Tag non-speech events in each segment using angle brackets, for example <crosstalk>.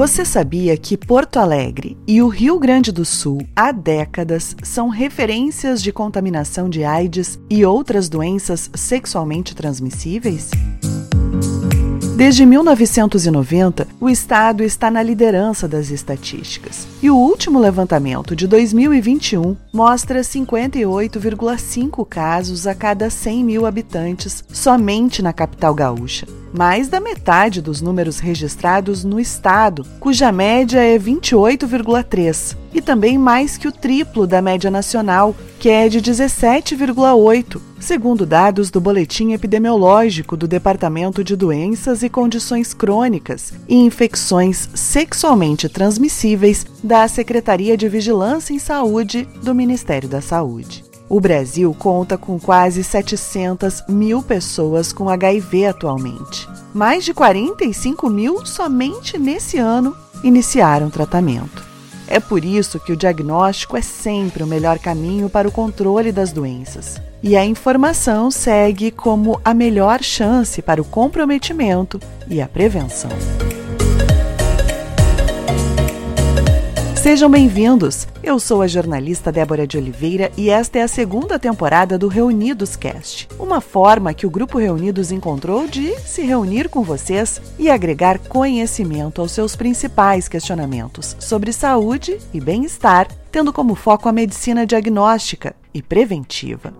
Você sabia que Porto Alegre e o Rio Grande do Sul há décadas são referências de contaminação de AIDS e outras doenças sexualmente transmissíveis? Desde 1990, o estado está na liderança das estatísticas. E o último levantamento de 2021 mostra 58,5 casos a cada 100 mil habitantes somente na capital gaúcha. Mais da metade dos números registrados no estado, cuja média é 28,3, e também mais que o triplo da média nacional, que é de 17,8, segundo dados do Boletim Epidemiológico do Departamento de Doenças e Condições Crônicas e Infecções Sexualmente Transmissíveis da Secretaria de Vigilância em Saúde do Ministério da Saúde. O Brasil conta com quase 700 mil pessoas com HIV atualmente. Mais de 45 mil somente nesse ano iniciaram tratamento. É por isso que o diagnóstico é sempre o melhor caminho para o controle das doenças. E a informação segue como a melhor chance para o comprometimento e a prevenção. Sejam bem-vindos! Eu sou a jornalista Débora de Oliveira e esta é a segunda temporada do Reunidos Cast, uma forma que o Grupo Reunidos encontrou de se reunir com vocês e agregar conhecimento aos seus principais questionamentos sobre saúde e bem-estar, tendo como foco a medicina diagnóstica e preventiva.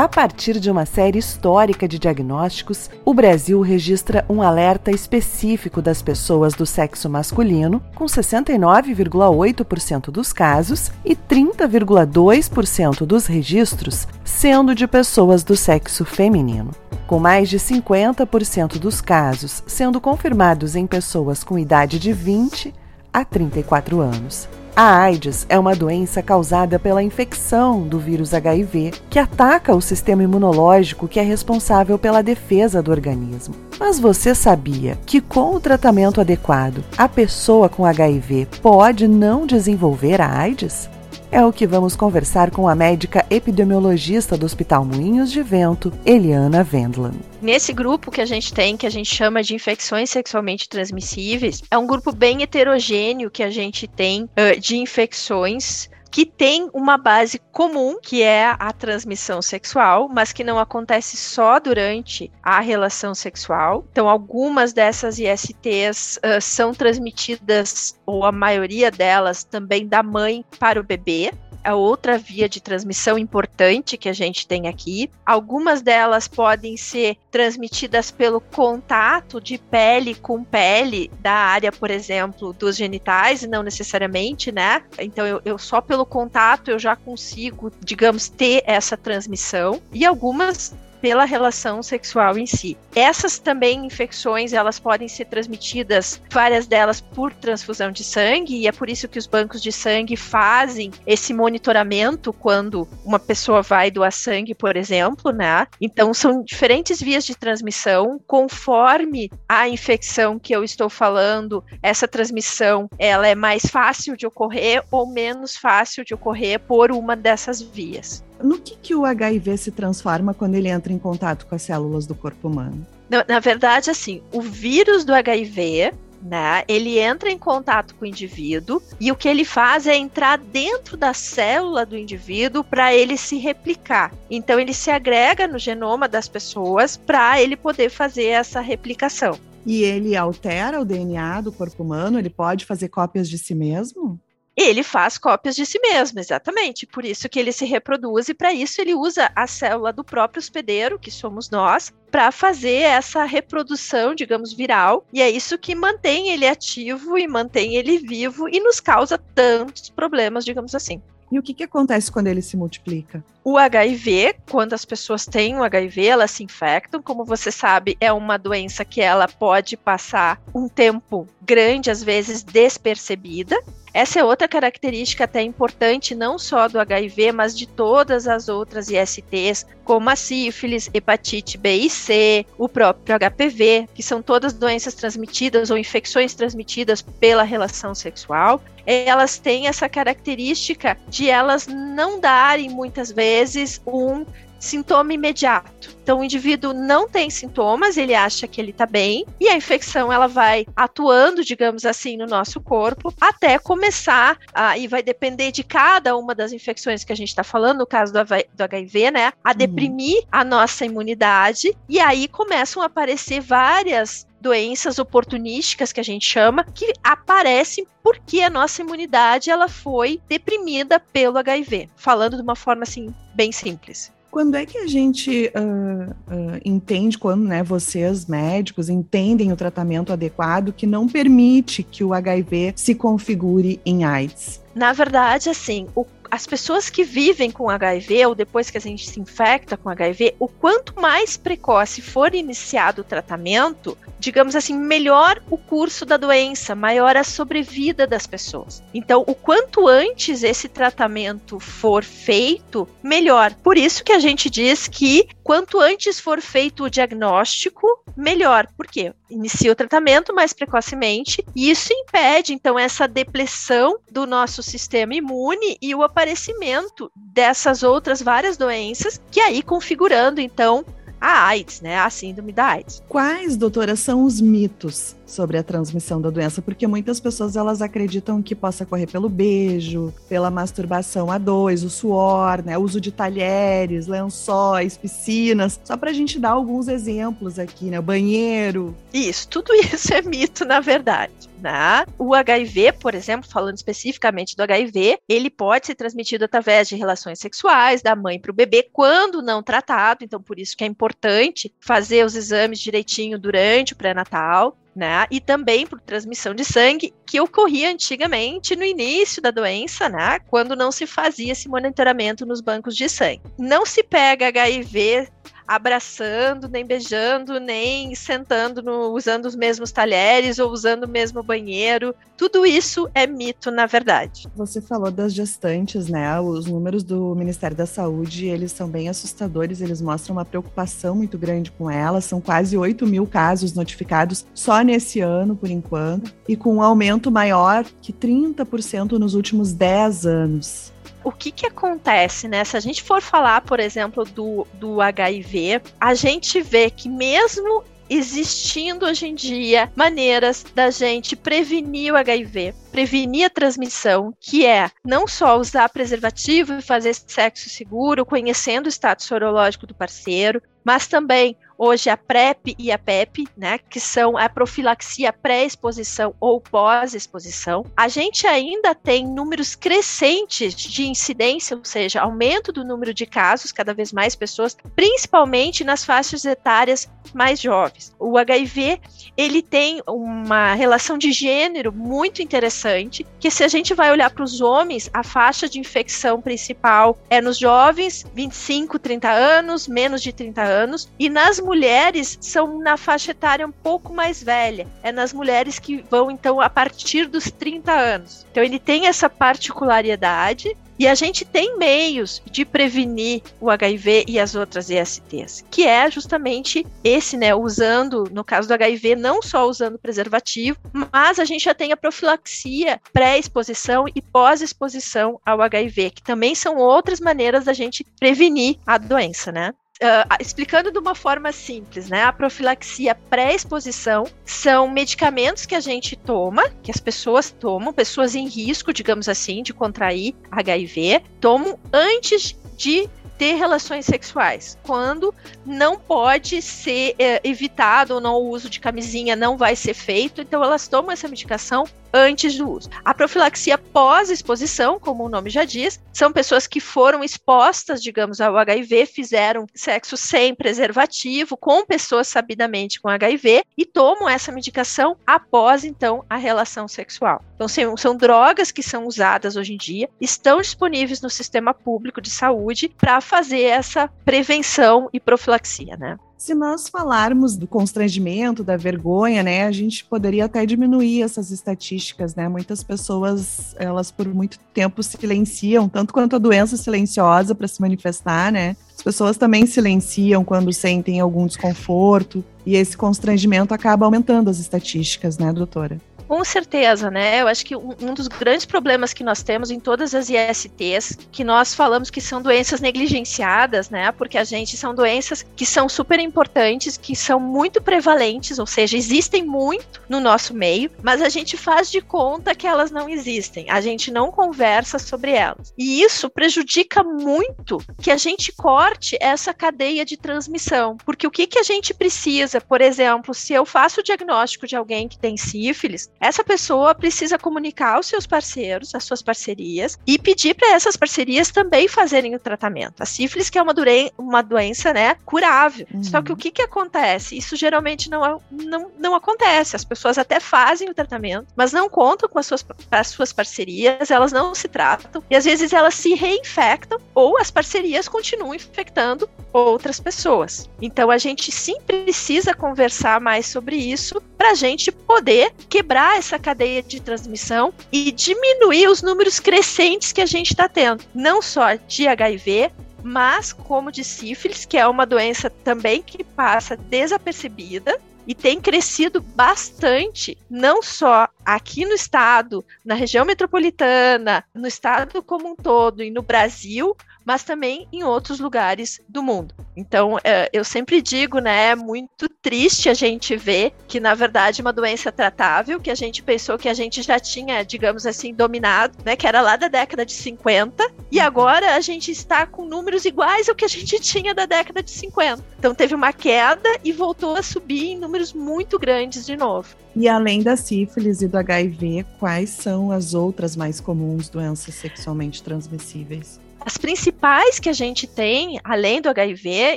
A partir de uma série histórica de diagnósticos, o Brasil registra um alerta específico das pessoas do sexo masculino, com 69,8% dos casos e 30,2% dos registros sendo de pessoas do sexo feminino. Com mais de 50% dos casos sendo confirmados em pessoas com idade de 20 a 34 anos. A AIDS é uma doença causada pela infecção do vírus HIV, que ataca o sistema imunológico que é responsável pela defesa do organismo. Mas você sabia que com o tratamento adequado, a pessoa com HIV pode não desenvolver a AIDS? É o que vamos conversar com a médica epidemiologista do Hospital Moinhos de Vento, Eliana Vendland. Nesse grupo que a gente tem, que a gente chama de infecções sexualmente transmissíveis, é um grupo bem heterogêneo que a gente tem uh, de infecções que tem uma base comum, que é a transmissão sexual, mas que não acontece só durante a relação sexual. Então, algumas dessas ISTs uh, são transmitidas, ou a maioria delas, também da mãe para o bebê é outra via de transmissão importante que a gente tem aqui. Algumas delas podem ser transmitidas pelo contato de pele com pele da área, por exemplo, dos genitais, e não necessariamente, né? Então, eu, eu só pelo contato eu já consigo, digamos, ter essa transmissão. E algumas pela relação sexual em si. Essas também infecções, elas podem ser transmitidas, várias delas por transfusão de sangue, e é por isso que os bancos de sangue fazem esse monitoramento quando uma pessoa vai doar sangue, por exemplo, né? Então são diferentes vias de transmissão, conforme a infecção que eu estou falando, essa transmissão, ela é mais fácil de ocorrer ou menos fácil de ocorrer por uma dessas vias no que, que o HIV se transforma quando ele entra em contato com as células do corpo humano? Na, na verdade, assim, o vírus do HIV, né? Ele entra em contato com o indivíduo e o que ele faz é entrar dentro da célula do indivíduo para ele se replicar. Então ele se agrega no genoma das pessoas para ele poder fazer essa replicação. E ele altera o DNA do corpo humano? Ele pode fazer cópias de si mesmo? Ele faz cópias de si mesmo, exatamente. Por isso que ele se reproduz e para isso ele usa a célula do próprio hospedeiro, que somos nós, para fazer essa reprodução, digamos, viral. E é isso que mantém ele ativo e mantém ele vivo e nos causa tantos problemas, digamos assim. E o que, que acontece quando ele se multiplica? O HIV, quando as pessoas têm o HIV, elas se infectam. Como você sabe, é uma doença que ela pode passar um tempo grande, às vezes despercebida. Essa é outra característica até importante, não só do HIV, mas de todas as outras ISTs, como a sífilis, hepatite B e C, o próprio HPV, que são todas doenças transmitidas ou infecções transmitidas pela relação sexual. Elas têm essa característica de elas não darem muitas vezes um sintoma imediato. Então o indivíduo não tem sintomas, ele acha que ele está bem e a infecção ela vai atuando, digamos assim, no nosso corpo até começar a, e vai depender de cada uma das infecções que a gente está falando, no caso do, do HIV, né, a uhum. deprimir uhum. a nossa imunidade e aí começam a aparecer várias doenças oportunísticas que a gente chama, que aparecem porque a nossa imunidade ela foi deprimida pelo HIV. Falando de uma forma assim bem simples. Quando é que a gente uh, uh, entende, quando né, vocês médicos entendem o tratamento adequado que não permite que o HIV se configure em AIDS? Na verdade, assim, o as pessoas que vivem com HIV ou depois que a gente se infecta com HIV, o quanto mais precoce for iniciado o tratamento, digamos assim, melhor o curso da doença, maior a sobrevida das pessoas. Então, o quanto antes esse tratamento for feito, melhor. Por isso que a gente diz que quanto antes for feito o diagnóstico, melhor. Por quê? Inicia o tratamento mais precocemente e isso impede, então, essa depressão do nosso sistema imune e o aparecimento dessas outras várias doenças, que aí configurando, então, a AIDS, né? A síndrome da AIDS. Quais, doutora, são os mitos sobre a transmissão da doença? Porque muitas pessoas elas acreditam que possa correr pelo beijo, pela masturbação a dois, o suor, né? O uso de talheres, lençóis, piscinas. Só para a gente dar alguns exemplos aqui, né? Banheiro. Isso, tudo <laughs> isso é mito, na verdade. Né? O HIV, por exemplo, falando especificamente do HIV, ele pode ser transmitido através de relações sexuais da mãe para o bebê quando não tratado, então por isso que é importante fazer os exames direitinho durante o pré-natal. Né? E também por transmissão de sangue, que ocorria antigamente no início da doença, né? Quando não se fazia esse monitoramento nos bancos de sangue. Não se pega HIV abraçando, nem beijando, nem sentando no, usando os mesmos talheres ou usando o mesmo banheiro. Tudo isso é mito, na verdade. Você falou das gestantes, né? Os números do Ministério da Saúde, eles são bem assustadores, eles mostram uma preocupação muito grande com elas. São quase 8 mil casos notificados só nesse ano, por enquanto, e com um aumento maior que 30% nos últimos 10 anos o que que acontece, né? Se a gente for falar, por exemplo, do, do HIV, a gente vê que mesmo existindo hoje em dia maneiras da gente prevenir o HIV, prevenir a transmissão, que é não só usar preservativo e fazer sexo seguro, conhecendo o status sorológico do parceiro, mas também hoje a PrEP e a PEP, né, que são a profilaxia pré-exposição ou pós-exposição. A gente ainda tem números crescentes de incidência, ou seja, aumento do número de casos, cada vez mais pessoas, principalmente nas faixas etárias mais jovens. O HIV, ele tem uma relação de gênero muito interessante, que se a gente vai olhar para os homens, a faixa de infecção principal é nos jovens, 25, 30 anos, menos de 30 anos, e nas mulheres são na faixa etária um pouco mais velha. É nas mulheres que vão, então, a partir dos 30 anos. Então, ele tem essa particularidade e a gente tem meios de prevenir o HIV e as outras ESTs, que é justamente esse, né, usando, no caso do HIV, não só usando preservativo, mas a gente já tem a profilaxia pré-exposição e pós-exposição ao HIV, que também são outras maneiras da gente prevenir a doença, né? Uh, explicando de uma forma simples, né? A profilaxia pré-exposição são medicamentos que a gente toma, que as pessoas tomam, pessoas em risco, digamos assim, de contrair HIV, tomam antes de ter relações sexuais, quando não pode ser é, evitado ou não o uso de camisinha não vai ser feito, então elas tomam essa medicação antes do uso. A profilaxia pós-exposição, como o nome já diz, são pessoas que foram expostas, digamos, ao HIV, fizeram sexo sem preservativo, com pessoas sabidamente com HIV e tomam essa medicação após, então, a relação sexual. Então, são, são drogas que são usadas hoje em dia, estão disponíveis no sistema público de saúde para fazer essa prevenção e profilaxia, né? Se nós falarmos do constrangimento, da vergonha, né, a gente poderia até diminuir essas estatísticas, né? Muitas pessoas, elas por muito tempo silenciam, tanto quanto a doença silenciosa para se manifestar, né? As pessoas também silenciam quando sentem algum desconforto, e esse constrangimento acaba aumentando as estatísticas, né, doutora? Com certeza, né? Eu acho que um, dos grandes problemas que nós temos em todas as ISTs, que nós falamos que são doenças negligenciadas, né? Porque a gente são doenças que são super importantes, que são muito prevalentes, ou seja, existem muito no nosso meio, mas a gente faz de conta que elas não existem. A gente não conversa sobre elas. E isso prejudica muito que a gente corte essa cadeia de transmissão. Porque o que, que a gente precisa, por exemplo, se eu faço o diagnóstico de alguém que tem sífilis, essa pessoa precisa comunicar aos seus parceiros, às suas parcerias, e pedir para essas parcerias também fazerem o tratamento. A sífilis, que é uma, uma doença né, curável. Uhum. Só que o que, que acontece? Isso geralmente não, não, não acontece. As pessoas até fazem o tratamento, mas não contam com as suas, as suas parcerias, elas não se tratam, e às vezes elas se reinfectam, ou as parcerias continuam infectando outras pessoas. Então a gente sim precisa conversar mais sobre isso para a gente poder quebrar essa cadeia de transmissão e diminuir os números crescentes que a gente está tendo, não só de HIV, mas como de sífilis, que é uma doença também que passa desapercebida e tem crescido bastante, não só aqui no estado, na região metropolitana, no estado como um todo e no Brasil, mas também em outros lugares do mundo. Então, é, eu sempre digo, né, é muito triste a gente ver que, na verdade, uma doença tratável, que a gente pensou que a gente já tinha, digamos assim, dominado, né, que era lá da década de 50, e uhum. agora a gente está com números iguais ao que a gente <laughs> tinha da década de 50. Então, teve uma queda e voltou a subir em números muito grandes de novo. E além da sífilis e do HIV, quais são as outras mais comuns doenças sexualmente transmissíveis? As principais que a gente tem, além do HIV,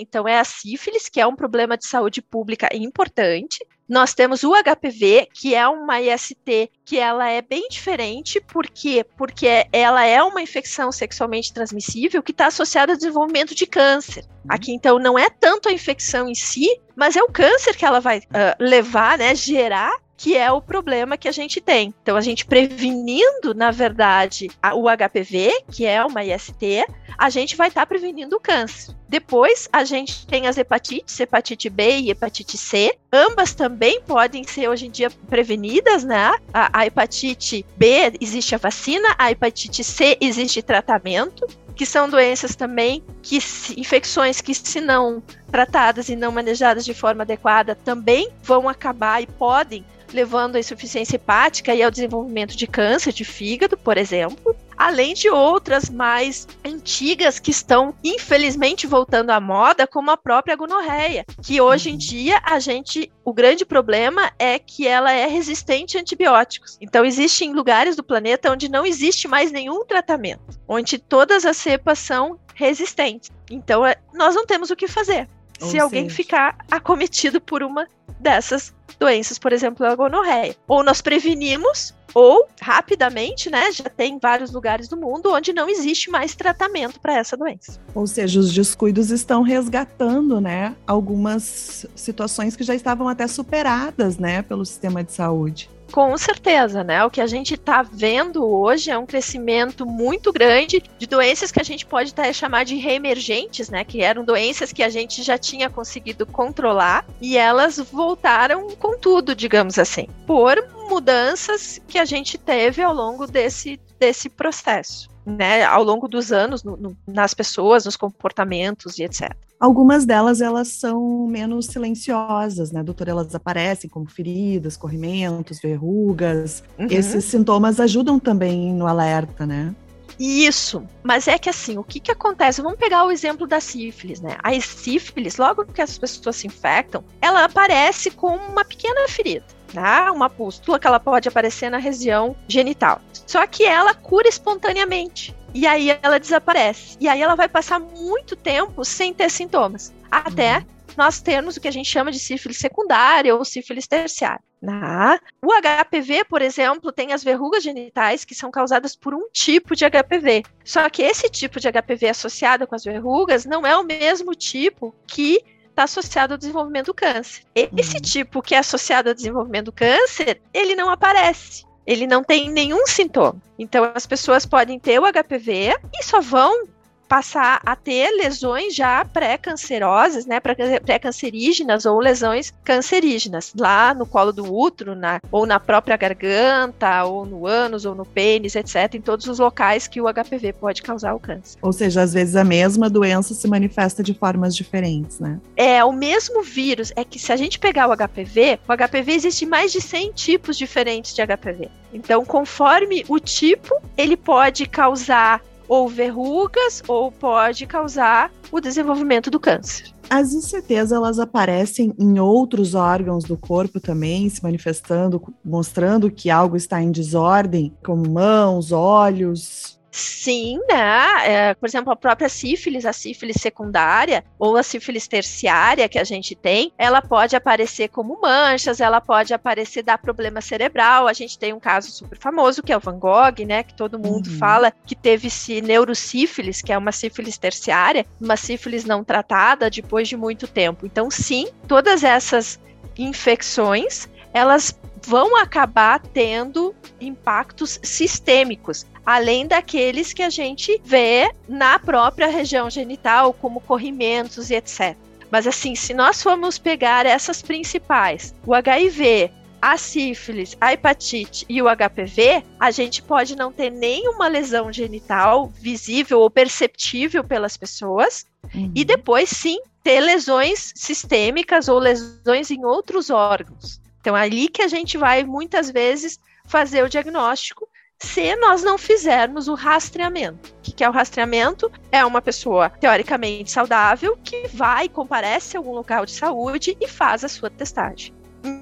então é a sífilis, que é um problema de saúde pública importante. Nós temos o HPV, que é uma IST que ela é bem diferente, por quê? Porque ela é uma infecção sexualmente transmissível que está associada ao desenvolvimento de câncer. Uhum. Aqui, então, não é tanto a infecção em si, mas é o câncer que ela vai uh, levar, né, gerar que é o problema que a gente tem. Então, a gente prevenindo, na verdade, o HPV, que é uma IST, a gente vai estar tá prevenindo o câncer. Depois, a gente tem as hepatites, hepatite B e hepatite C. Ambas também podem ser hoje em dia prevenidas, né? A, a hepatite B existe a vacina, a hepatite C existe tratamento que são doenças também que infecções que se não tratadas e não manejadas de forma adequada também vão acabar e podem levando à insuficiência hepática e ao desenvolvimento de câncer de fígado, por exemplo, além de outras mais antigas que estão infelizmente voltando à moda, como a própria gonorreia, que hoje em dia a gente, o grande problema é que ela é resistente a antibióticos. Então existem lugares do planeta onde não existe mais nenhum tratamento, onde todas as cepas são resistentes. Então é, nós não temos o que fazer. Ou se alguém ficar acometido por uma dessas doenças, por exemplo, a gonorreia. Ou nós prevenimos, ou rapidamente, né, já tem vários lugares do mundo onde não existe mais tratamento para essa doença. Ou seja, os descuidos estão resgatando, né, algumas situações que já estavam até superadas, né, pelo sistema de saúde. Com certeza, né? O que a gente está vendo hoje é um crescimento muito grande de doenças que a gente pode até chamar de reemergentes, né? Que eram doenças que a gente já tinha conseguido controlar e elas voltaram com tudo, digamos assim, por mudanças que a gente teve ao longo desse, desse processo né, ao longo dos anos no, no, nas pessoas, nos comportamentos e etc. Algumas delas elas são menos silenciosas, né, doutora? Elas aparecem como feridas, corrimentos, verrugas. Uhum. Esses sintomas ajudam também no alerta, né? Isso, mas é que assim, o que que acontece? Vamos pegar o exemplo da sífilis, né? A sífilis, logo que as pessoas se infectam, ela aparece com uma pequena ferida tá? Uma pústula que ela pode aparecer na região genital. Só que ela cura espontaneamente. E aí ela desaparece. E aí ela vai passar muito tempo sem ter sintomas. Até uhum. nós termos o que a gente chama de sífilis secundária ou sífilis terciária. Né? O HPV, por exemplo, tem as verrugas genitais que são causadas por um tipo de HPV. Só que esse tipo de HPV associado com as verrugas não é o mesmo tipo que está associado ao desenvolvimento do câncer. Esse uhum. tipo que é associado ao desenvolvimento do câncer, ele não aparece. Ele não tem nenhum sintoma. Então, as pessoas podem ter o HPV e só vão passar a ter lesões já pré-cancerosas, né, pré-cancerígenas ou lesões cancerígenas, lá no colo do útero, na, ou na própria garganta, ou no ânus, ou no pênis, etc., em todos os locais que o HPV pode causar o câncer. Ou seja, às vezes a mesma doença se manifesta de formas diferentes, né? É, o mesmo vírus. É que se a gente pegar o HPV, o HPV existe mais de 100 tipos diferentes de HPV. Então, conforme o tipo, ele pode causar ou verrugas ou pode causar o desenvolvimento do câncer. As ICTs elas aparecem em outros órgãos do corpo também, se manifestando, mostrando que algo está em desordem, como mãos, olhos, Sim, né? É, por exemplo, a própria sífilis, a sífilis secundária ou a sífilis terciária que a gente tem, ela pode aparecer como manchas, ela pode aparecer dar problema cerebral. A gente tem um caso super famoso que é o Van Gogh, né? Que todo mundo uhum. fala que teve se neurosífilis, que é uma sífilis terciária, uma sífilis não tratada depois de muito tempo. Então, sim, todas essas infecções elas vão acabar tendo impactos sistêmicos, além daqueles que a gente vê na própria região genital, como corrimentos e etc. Mas assim, se nós formos pegar essas principais, o HIV, a sífilis, a hepatite e o HPV, a gente pode não ter nenhuma lesão genital visível ou perceptível pelas pessoas, uhum. e depois sim ter lesões sistêmicas ou lesões em outros órgãos. Então, é ali que a gente vai muitas vezes fazer o diagnóstico se nós não fizermos o rastreamento. O que é o rastreamento? É uma pessoa teoricamente saudável que vai, comparece a algum local de saúde e faz a sua testagem.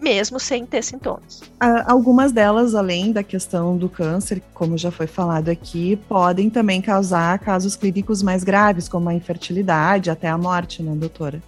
Mesmo sem ter sintomas. Algumas delas, além da questão do câncer, como já foi falado aqui, podem também causar casos clínicos mais graves, como a infertilidade, até a morte, né, doutora?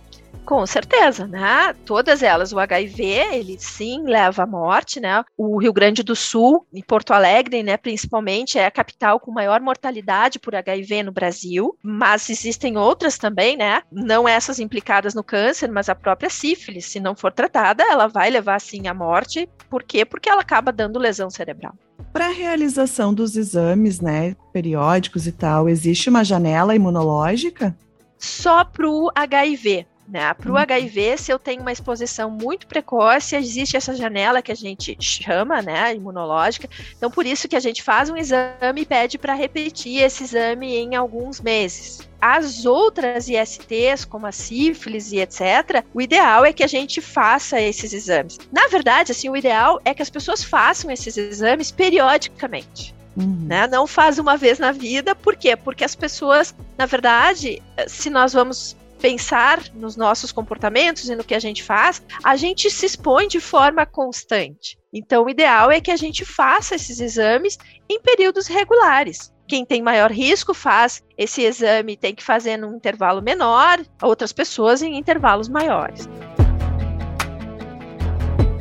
Com certeza, né? Todas elas, o HIV, ele sim leva à morte, né? O Rio Grande do Sul, em Porto Alegre, né, principalmente, é a capital com maior mortalidade por HIV no Brasil, mas existem outras também, né? Não essas implicadas no câncer, mas a própria sífilis, se não for tratada, ela vai levar sim à morte. Por quê? Porque ela acaba dando lesão cerebral. Para a realização dos exames, né, periódicos e tal, existe uma janela imunológica? Só para o HIV, né? Para o uhum. HIV, se eu tenho uma exposição muito precoce, existe essa janela que a gente chama, né, imunológica. Então, por isso que a gente faz um exame e pede para repetir esse exame em alguns meses. As outras ISTs, como a sífilis e etc., o ideal é que a gente faça esses exames. Na verdade, assim, o ideal é que as pessoas façam esses exames periodicamente. Uhum. Né? Não faz uma vez na vida, por quê? Porque as pessoas, na verdade, se nós vamos pensar nos nossos comportamentos e no que a gente faz, a gente se expõe de forma constante. Então, o ideal é que a gente faça esses exames em períodos regulares. Quem tem maior risco faz esse exame, tem que fazer num intervalo menor, outras pessoas em intervalos maiores.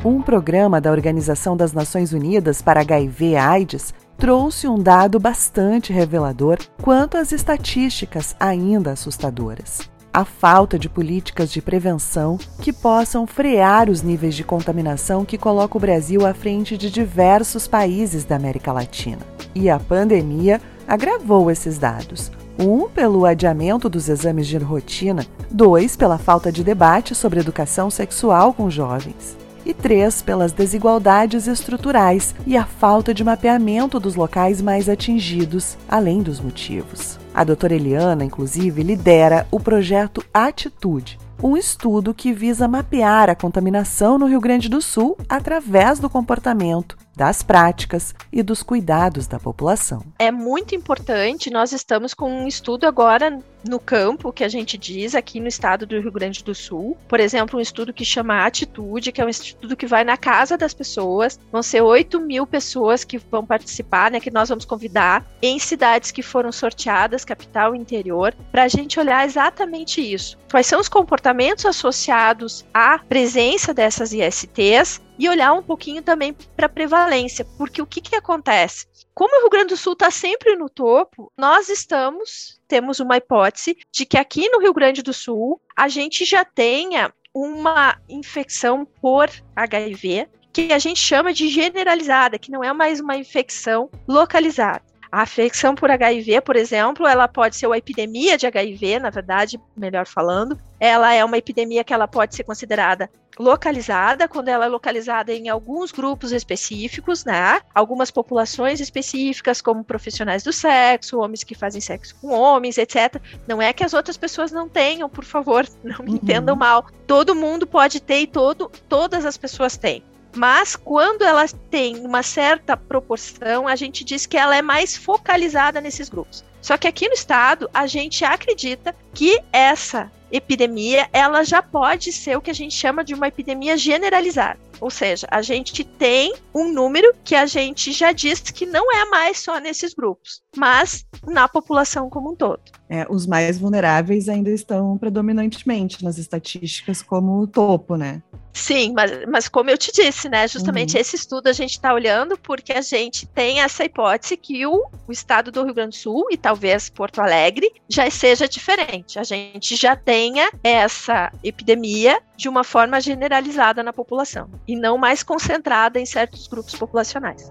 Um programa da Organização das Nações Unidas para HIV/AIDS trouxe um dado bastante revelador quanto às estatísticas ainda assustadoras a falta de políticas de prevenção que possam frear os níveis de contaminação que coloca o Brasil à frente de diversos países da América Latina. E a pandemia agravou esses dados. Um, pelo adiamento dos exames de rotina, dois, pela falta de debate sobre educação sexual com jovens, e três, pelas desigualdades estruturais e a falta de mapeamento dos locais mais atingidos, além dos motivos. A doutora Eliana, inclusive, lidera o projeto Atitude, um estudo que visa mapear a contaminação no Rio Grande do Sul através do comportamento das práticas e dos cuidados da população. É muito importante, nós estamos com um estudo agora no campo, que a gente diz aqui no estado do Rio Grande do Sul. Por exemplo, um estudo que chama Atitude, que é um estudo que vai na casa das pessoas. Vão ser 8 mil pessoas que vão participar, né? Que nós vamos convidar em cidades que foram sorteadas, capital e interior, para a gente olhar exatamente isso. Quais são os comportamentos associados à presença dessas ISTs e olhar um pouquinho também para a prevalência, porque o que, que acontece? Como o Rio Grande do Sul está sempre no topo, nós estamos, temos uma hipótese de que aqui no Rio Grande do Sul a gente já tenha uma infecção por HIV que a gente chama de generalizada, que não é mais uma infecção localizada. A afecção por HIV, por exemplo, ela pode ser uma epidemia de HIV, na verdade, melhor falando. Ela é uma epidemia que ela pode ser considerada localizada, quando ela é localizada em alguns grupos específicos, né? Algumas populações específicas, como profissionais do sexo, homens que fazem sexo com homens, etc. Não é que as outras pessoas não tenham, por favor, <laughs> não me uhum. entendam mal. Todo mundo pode ter e todo, todas as pessoas têm. Mas quando ela tem uma certa proporção, a gente diz que ela é mais focalizada nesses grupos. Só que aqui no estado, a gente acredita que essa epidemia, ela já pode ser o que a gente chama de uma epidemia generalizada. Ou seja, a gente tem um número que a gente já disse que não é mais só nesses grupos, mas na população como um todo. É, os mais vulneráveis ainda estão predominantemente nas estatísticas como o topo, né? Sim, mas, mas como eu te disse, né? Justamente uhum. esse estudo a gente está olhando porque a gente tem essa hipótese que o, o estado do Rio Grande do Sul e talvez Porto Alegre já seja diferente. A gente já tenha essa epidemia de uma forma generalizada na população e não mais concentrada em certos grupos populacionais.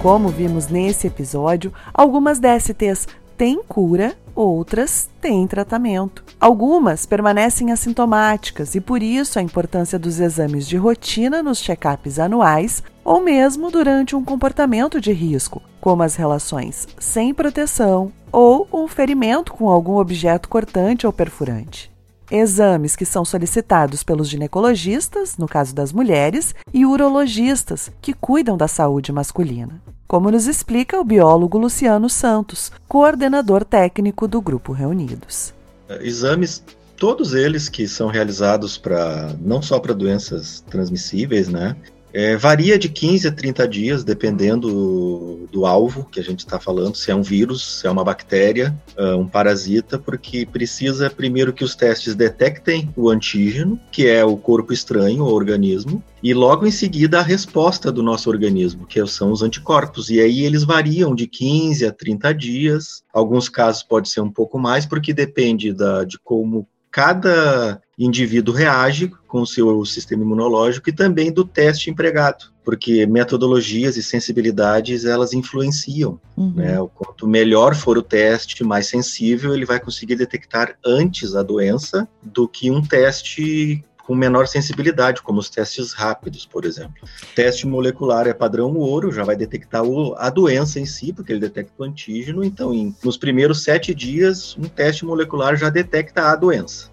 Como vimos nesse episódio, algumas DSTs têm cura, outras têm tratamento. Algumas permanecem assintomáticas e por isso a importância dos exames de rotina nos check-ups anuais ou mesmo durante um comportamento de risco, como as relações sem proteção ou um ferimento com algum objeto cortante ou perfurante. Exames que são solicitados pelos ginecologistas, no caso das mulheres, e urologistas, que cuidam da saúde masculina. Como nos explica o biólogo Luciano Santos, coordenador técnico do Grupo Reunidos. Exames todos eles que são realizados para não só para doenças transmissíveis, né, é, varia de 15 a 30 dias, dependendo do, alvo que a gente está falando, se é um vírus, se é uma bactéria, uh, um parasita, porque precisa primeiro que os testes detectem o antígeno, que é o corpo estranho, o organismo, e logo em seguida a resposta do nosso organismo, que são os anticorpos. E aí eles variam de 15 a 30 dias, alguns casos pode ser um pouco mais, porque depende da, de como cada indivíduo reage com o seu sistema imunológico e também do teste empregado, porque metodologias e sensibilidades elas influenciam. Uhum. Né? O quanto melhor for o teste, mais sensível ele vai conseguir detectar antes a doença do que um teste com menor sensibilidade, como os testes rápidos, por exemplo. Teste molecular é padrão ouro, já vai detectar o, a doença em si, porque ele detecta o antígeno. Então, em, nos primeiros sete dias, um teste molecular já detecta a doença.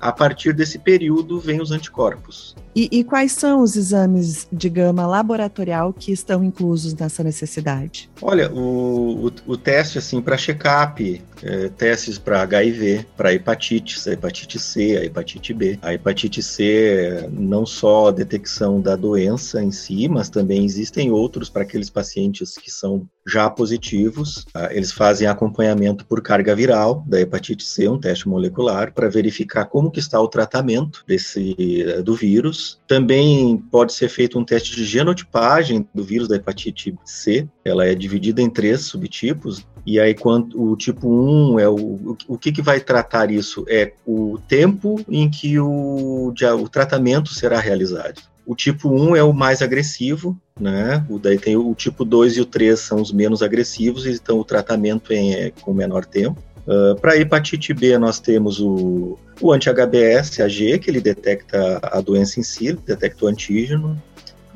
A partir desse período, vem os anticorpos. E, e, quais são os exames de gama laboratorial que estão inclusos nessa necessidade? Olha, o, o, o teste assim para check-up, é, testes para HIV, para hepatites, a hepatite C, a hepatite B. A hepatite C, não só a detecção da doença em si, mas também existem outros para aqueles pacientes que são já positivos. Tá? Eles fazem acompanhamento por carga viral da hepatite C, um teste molecular, para verificar como que está o tratamento desse do vírus também pode ser feito um teste de genotipagem do vírus da hepatite C. Ela é dividida em três subtipos. E aí, quando, o tipo 1 é o, o que, que vai tratar isso? É o tempo em que o, o tratamento será realizado. O tipo 1 é o mais agressivo, né? O, daí tem o, o tipo 2 e o 3 são os menos agressivos, então o tratamento é, é com menor tempo. Uh, Para hepatite B, nós temos o, o anti-HBS-AG, que ele detecta a doença em si, detecta o antígeno.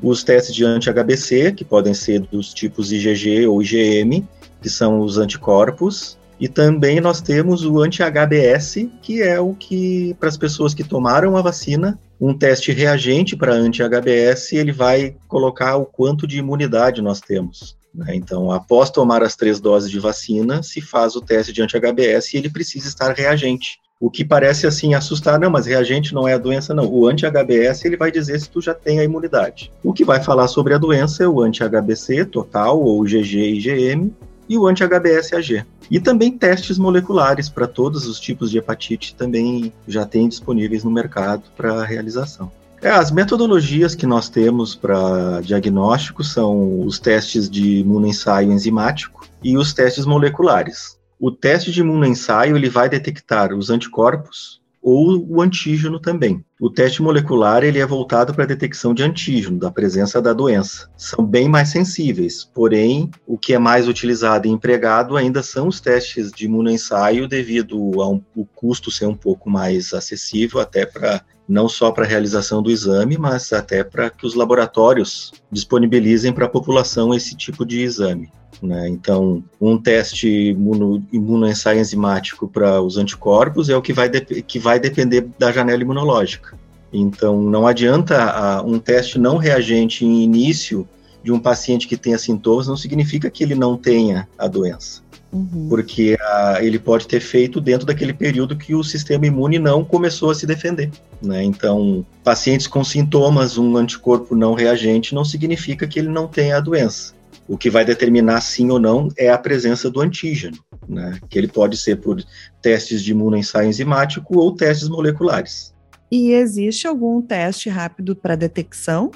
Os testes de anti-HBC, que podem ser dos tipos IgG ou IgM, que são os anticorpos. E também nós temos o anti-HBS, que é o que, para as pessoas que tomaram a vacina, um teste reagente para anti-HBS, ele vai colocar o quanto de imunidade nós temos. Né? Então, após tomar as três doses de vacina, se faz o teste de anti-HBS e ele precisa estar reagente. O que parece assim assustar, não, mas reagente não é a doença, não. O anti-HBS ele vai dizer se tu já tem a imunidade. O que vai falar sobre a doença é o anti-HBC total ou IgG e IgM e o anti-HBS-AG. E também testes moleculares para todos os tipos de hepatite também já tem disponíveis no mercado para realização. É, as metodologias que nós temos para diagnóstico são os testes de imunoensaio enzimático e os testes moleculares. O teste de imunoensaio ele vai detectar os anticorpos ou o antígeno também. O teste molecular ele é voltado para a detecção de antígeno, da presença da doença. São bem mais sensíveis, porém, o que é mais utilizado e empregado ainda são os testes de imunoensaio, devido ao um, custo ser um pouco mais acessível, até para não só para a realização do exame, mas até para que os laboratórios disponibilizem para a população esse tipo de exame. Né? Então, um teste imuno, imunoensaio enzimático para os anticorpos é o que vai, que vai depender da janela imunológica. Então, não adianta um teste não reagente em início de um paciente que tenha sintomas, não significa que ele não tenha a doença. Uhum. Porque ele pode ter feito dentro daquele período que o sistema imune não começou a se defender. Né? Então, pacientes com sintomas, um anticorpo não reagente, não significa que ele não tenha a doença. O que vai determinar sim ou não é a presença do antígeno, né? que ele pode ser por testes de imunoensaio enzimático ou testes moleculares. E existe algum teste rápido para detecção?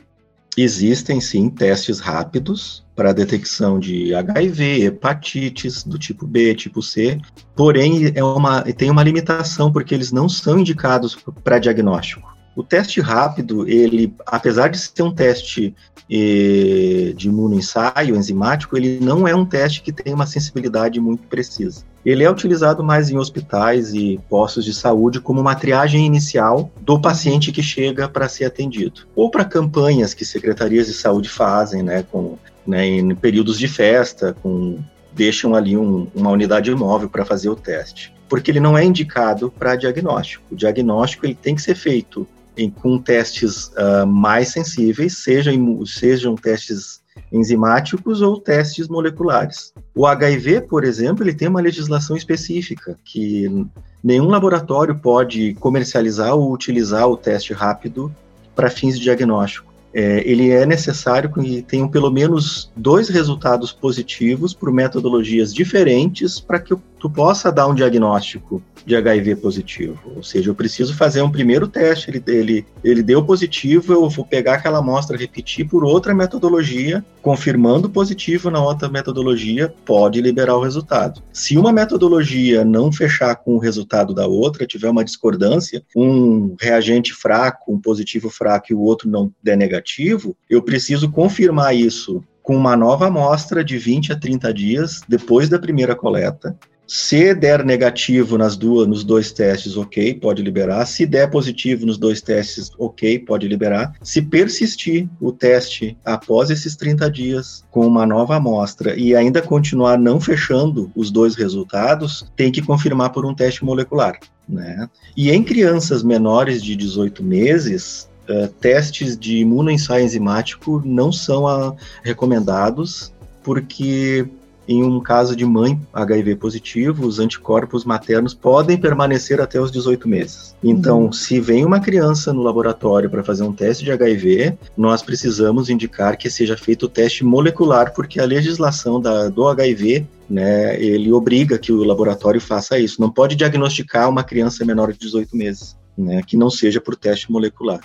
Existem sim testes rápidos para detecção de HIV, hepatites do tipo B, tipo C, porém é uma, tem uma limitação porque eles não são indicados para diagnóstico. O teste rápido, ele, apesar de ser um teste eh, de imunoensaio enzimático, ele não é um teste que tem uma sensibilidade muito precisa. Ele é utilizado mais em hospitais e postos de saúde como uma triagem inicial do paciente que chega para ser atendido, ou para campanhas que secretarias de saúde fazem, né, com, né, em períodos de festa, com deixam ali um, uma unidade móvel para fazer o teste, porque ele não é indicado para diagnóstico. O diagnóstico ele tem que ser feito em, com testes uh, mais sensíveis, sejam, sejam testes enzimáticos ou testes moleculares. O HIV, por exemplo, ele tem uma legislação específica que nenhum laboratório pode comercializar ou utilizar o teste rápido para fins de diagnóstico é, ele é necessário que tenham pelo menos dois resultados positivos por metodologias diferentes para que tu possa dar um diagnóstico de HIV positivo. Ou seja, eu preciso fazer um primeiro teste, ele, ele, ele deu positivo, eu vou pegar aquela amostra, repetir por outra metodologia, confirmando positivo na outra metodologia, pode liberar o resultado. Se uma metodologia não fechar com o resultado da outra, tiver uma discordância, um reagente fraco, um positivo fraco e o outro não der negativo, eu preciso confirmar isso com uma nova amostra de 20 a 30 dias depois da primeira coleta, se der negativo nas duas, nos dois testes, ok, pode liberar. Se der positivo nos dois testes, ok, pode liberar. Se persistir o teste após esses 30 dias com uma nova amostra e ainda continuar não fechando os dois resultados, tem que confirmar por um teste molecular. Né? E em crianças menores de 18 meses, uh, testes de imunoensaio enzimático não são uh, recomendados, porque em um caso de mãe HIV positivo, os anticorpos maternos podem permanecer até os 18 meses. Então, uhum. se vem uma criança no laboratório para fazer um teste de HIV, nós precisamos indicar que seja feito o teste molecular, porque a legislação da, do HIV né, ele obriga que o laboratório faça isso. Não pode diagnosticar uma criança menor de 18 meses, né, que não seja por teste molecular.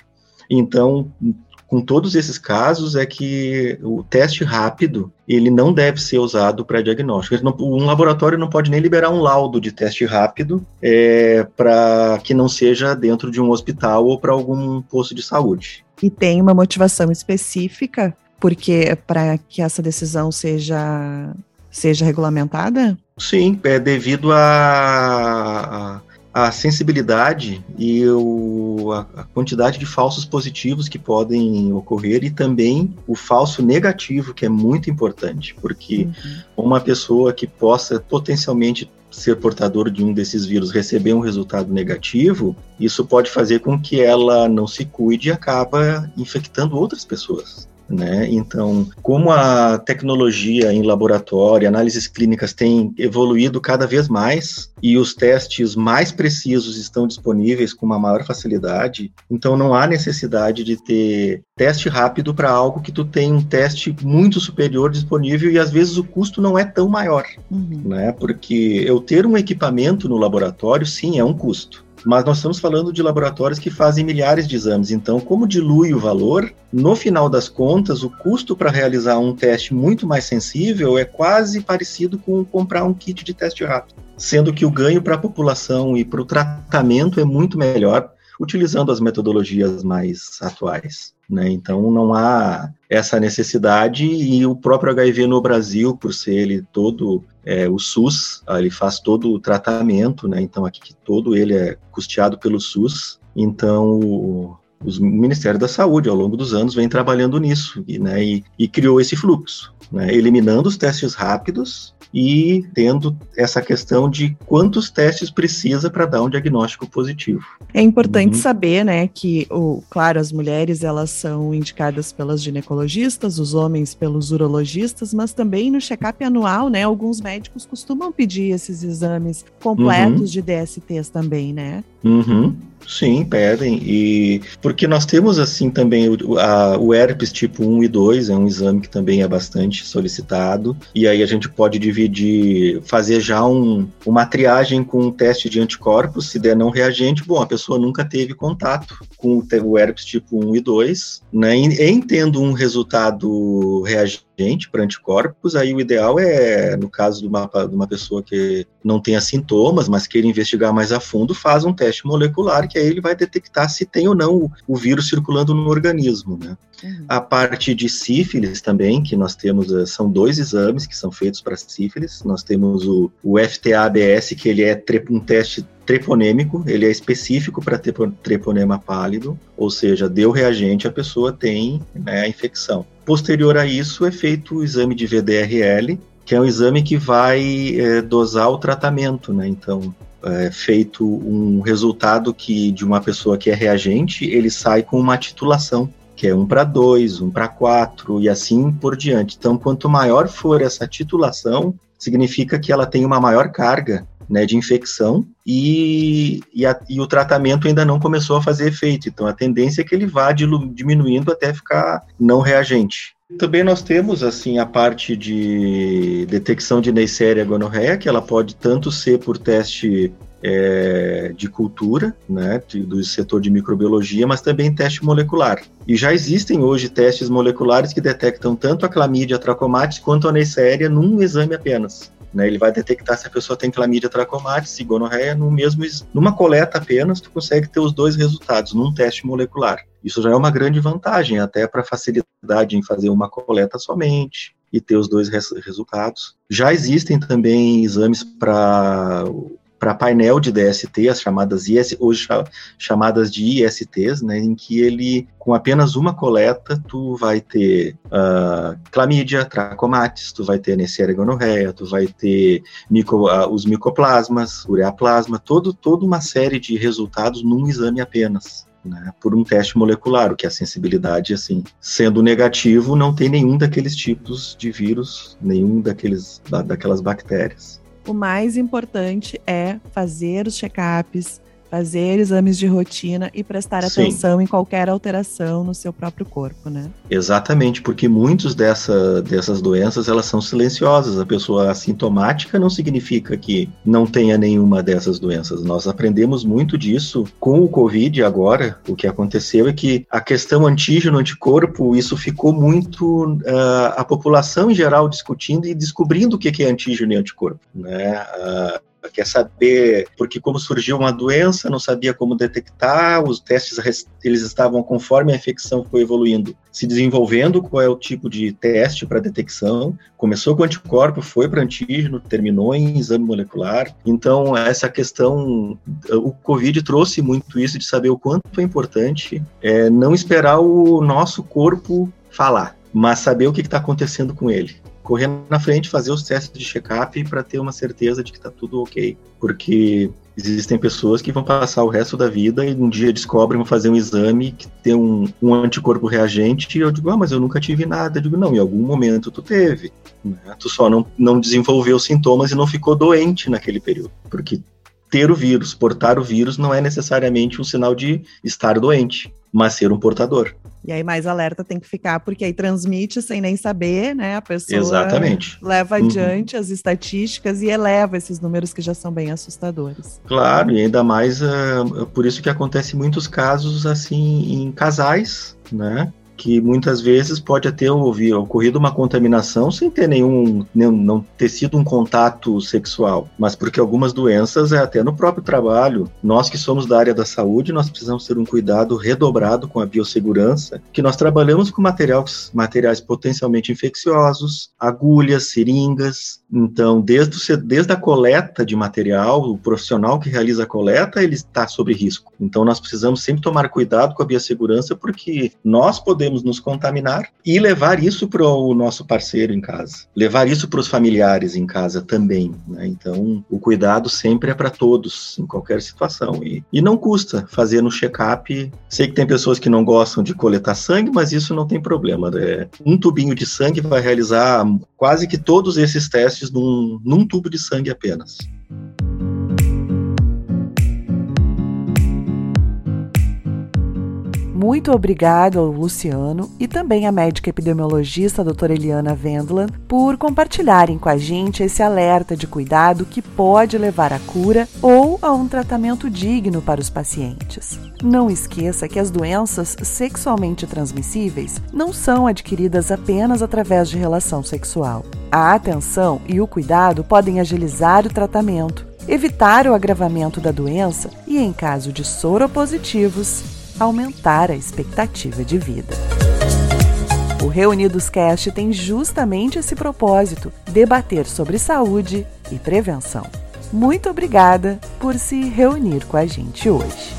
Então, com todos esses casos é que o teste rápido ele não deve ser usado para diagnóstico. Não, um laboratório não pode nem liberar um laudo de teste rápido é, para que não seja dentro de um hospital ou para algum posto de saúde. E tem uma motivação específica porque para que essa decisão seja seja regulamentada? Sim, é devido a, a a sensibilidade e o, a, a, quantidade de falsos positivos que podem ocorrer e também o falso negativo, que é muito importante, porque uhum. uma pessoa que possa potencialmente ser portador de um desses vírus receber um resultado negativo, isso pode fazer com que ela não se cuide e acaba infectando outras pessoas. Né? Então, como a tecnologia em laboratório, análises clínicas tem evoluído cada vez mais e os testes mais precisos estão disponíveis com uma maior facilidade, então não há necessidade de ter teste rápido para algo que tu tem um teste muito superior disponível e às vezes o custo não é tão maior, uhum. né? Porque eu ter um equipamento no laboratório, sim, é um custo mas nós estamos falando de laboratórios que fazem milhares de exames. Então, como dilui o valor, no final das contas, o custo para realizar um teste muito mais sensível é quase parecido com comprar um kit de teste rápido, sendo que o ganho para a população e para o tratamento é muito melhor. Utilizando as metodologias mais atuais. Né? Então não há essa necessidade e o próprio HIV no Brasil, por ser ele todo é, o SUS, ele faz todo o tratamento, né? Então aqui todo ele é custeado pelo SUS. Então os Ministério da Saúde ao longo dos anos vem trabalhando nisso e, né, e, e criou esse fluxo, né, eliminando os testes rápidos e tendo essa questão de quantos testes precisa para dar um diagnóstico positivo. É importante uhum. saber, né, que, o, claro, as mulheres elas são indicadas pelas ginecologistas, os homens pelos urologistas, mas também no check-up anual, né, alguns médicos costumam pedir esses exames completos uhum. de DSTs também, né? Uhum. Sim, pedem. E porque nós temos assim também o, a, o herpes tipo 1 e 2, é um exame que também é bastante solicitado. E aí a gente pode dividir, fazer já um, uma triagem com um teste de anticorpos, se der não reagente, bom, a pessoa nunca teve contato com o herpes tipo 1 e 2, né? Em tendo um resultado reagente gente para anticorpos, aí o ideal é, no caso de uma, de uma pessoa que não tenha sintomas, mas queira investigar mais a fundo, faz um teste molecular, que aí ele vai detectar se tem ou não o, o vírus circulando no organismo, né? Uhum. A parte de sífilis também, que nós temos, eh, são dois exames que são feitos para sífilis. Nós temos o, o FTA-ABS, que ele é um teste treponêmico, ele é específico para treponema pálido, ou seja, deu reagente, a pessoa tem né, a infecção. Posterior a isso, é feito o exame de VDRL, que é um exame que vai é, dosar o tratamento, né? Então, é feito um resultado que de uma pessoa que é reagente, ele sai com uma titulação, que é um para dois, um para quatro e assim por diante. Então, quanto maior for essa titulação, significa que ela tem uma maior carga né, de infecção e, e, a, e, o tratamento ainda não começou a fazer efeito. Então, a tendência é que ele vá diminuindo até ficar não reagente. Também nós temos assim a parte de detecção de Neisseria gonorreia, que ela pode tanto ser por teste é, de cultura, né, do setor de microbiologia, mas também teste molecular. E já existem hoje testes moleculares que detectam tanto a clamídia trachomatis quanto a Neisseria num exame apenas. Né, ele vai detectar se a pessoa tem clamídia trachomatis e gonorreia no mesmo, numa coleta apenas, tu consegue ter os dois resultados num teste molecular. Isso já é uma grande vantagem, até para facilidade em fazer uma coleta somente e ter os dois res resultados. Já existem também exames para para painel de DST, as chamadas IS, hoje chamadas de ISTs, né, em que ele, com apenas uma coleta, tu vai ter uh, clamídia, trachomatis, tu vai ter Neisseria gonorreia, tu vai ter uh, os micoplasmas, ureaplasma, todo, toda uma série de resultados num exame apenas. Né, por um teste molecular, o que é a sensibilidade, assim, sendo negativo, não tem nenhum daqueles tipos de vírus, nenhum daqueles, da, daquelas bactérias o mais importante é fazer os check-ups, fazer exames de rotina e prestar Sim. atenção em qualquer alteração no seu próprio corpo, né? Exatamente, porque muitas dessa, dessas doenças elas são silenciosas. A pessoa assintomática não significa que não tenha nenhuma dessas doenças. Nós aprendemos muito disso com o Covid agora. O que aconteceu é que a questão antígeno-anticorpo, isso ficou muito uh, a população em geral discutindo e descobrindo o que é antígeno e anticorpo, né? Uh, quer saber, porque como surgiu uma doença, não sabia como detectar, os testes eles estavam conforme a infecção foi evoluindo, se desenvolvendo qual é o tipo de teste para detecção, começou com anticorpo, foi para antígeno, terminou em exame molecular. Então, essa questão, o Covid trouxe muito isso de saber o quanto é importante é, não esperar o nosso corpo falar, mas saber o que está acontecendo com ele correr na frente, fazer os testes de check-up para ter uma certeza de que está tudo ok. Porque existem pessoas que vão passar o resto da vida e um dia descobrem, vão fazer um exame que tem um, um anticorpo reagente e eu digo, ah, mas eu nunca tive nada. Eu digo, não, em algum momento tu teve. Né? Tu só não, não desenvolveu sintomas e não ficou doente naquele período. Porque ter o vírus, portar o vírus, não é necessariamente um sinal de estar doente, mas ser um portador. E aí mais alerta tem que ficar, porque aí transmite sem nem saber, né? A pessoa Exatamente. leva uhum. adiante as estatísticas e eleva esses números que já são bem assustadores. Claro, e ainda mais uh, por isso que acontece muitos casos assim em casais, né? Que muitas vezes pode ter ocorrido uma contaminação sem ter nenhum, nenhum, não ter sido um contato sexual, mas porque algumas doenças é até no próprio trabalho. Nós que somos da área da saúde, nós precisamos ter um cuidado redobrado com a biossegurança, que nós trabalhamos com materiais, materiais potencialmente infecciosos, agulhas, seringas. Então, desde, desde a coleta de material, o profissional que realiza a coleta, ele está sob risco. Então, nós precisamos sempre tomar cuidado com a biossegurança, porque nós podemos nos contaminar e levar isso para o nosso parceiro em casa, levar isso para os familiares em casa também. Né? Então, o cuidado sempre é para todos, em qualquer situação. E, e não custa fazer no check-up. Sei que tem pessoas que não gostam de coletar sangue, mas isso não tem problema. Né? Um tubinho de sangue vai realizar quase que todos esses testes num, num tubo de sangue apenas. Muito obrigado ao Luciano e também à médica epidemiologista doutora Eliana Wendland por compartilharem com a gente esse alerta de cuidado que pode levar à cura ou a um tratamento digno para os pacientes. Não esqueça que as doenças sexualmente transmissíveis não são adquiridas apenas através de relação sexual. A atenção e o cuidado podem agilizar o tratamento, evitar o agravamento da doença e, em caso de soropositivos, aumentar a expectativa de vida. O Reunidos Cast tem justamente esse propósito: debater sobre saúde e prevenção. Muito obrigada por se reunir com a gente hoje.